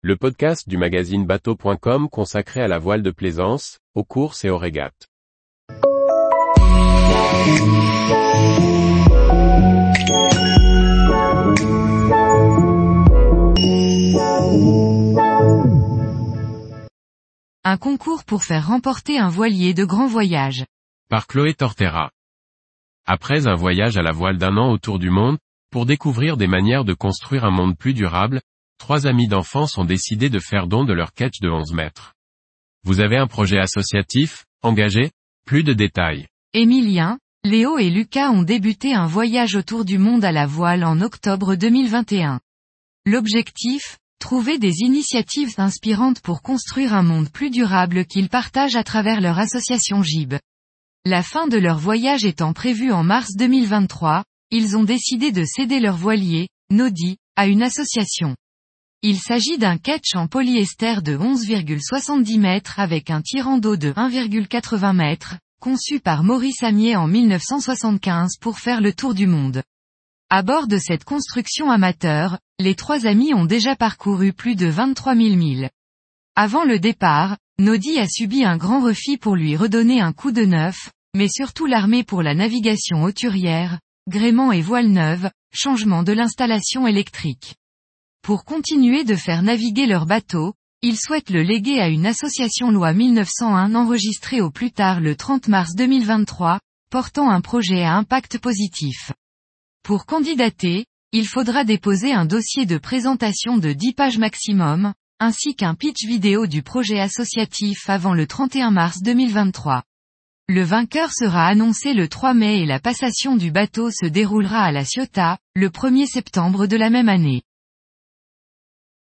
le podcast du magazine bateau.com consacré à la voile de plaisance, aux courses et aux régates. Un concours pour faire remporter un voilier de grand voyage. Par Chloé Tortera. Après un voyage à la voile d'un an autour du monde, pour découvrir des manières de construire un monde plus durable, trois amis d'enfance ont décidé de faire don de leur catch de 11 mètres. Vous avez un projet associatif, engagé? Plus de détails. Émilien, Léo et Lucas ont débuté un voyage autour du monde à la voile en octobre 2021. L'objectif? Trouver des initiatives inspirantes pour construire un monde plus durable qu'ils partagent à travers leur association GIB. La fin de leur voyage étant prévue en mars 2023, ils ont décidé de céder leur voilier, Nodi, à une association. Il s'agit d'un catch en polyester de 11,70 mètres avec un tirant d'eau de 1,80 mètres, conçu par Maurice Amier en 1975 pour faire le tour du monde. À bord de cette construction amateur, les trois amis ont déjà parcouru plus de 23 000 milles. Avant le départ, Nodi a subi un grand refit pour lui redonner un coup de neuf, mais surtout l'armée pour la navigation hauturière, gréement et voile neuve, changement de l'installation électrique. Pour continuer de faire naviguer leur bateau, ils souhaitent le léguer à une association loi 1901 enregistrée au plus tard le 30 mars 2023, portant un projet à impact positif. Pour candidater, il faudra déposer un dossier de présentation de 10 pages maximum, ainsi qu'un pitch vidéo du projet associatif avant le 31 mars 2023. Le vainqueur sera annoncé le 3 mai et la passation du bateau se déroulera à la Ciotat, le 1er septembre de la même année.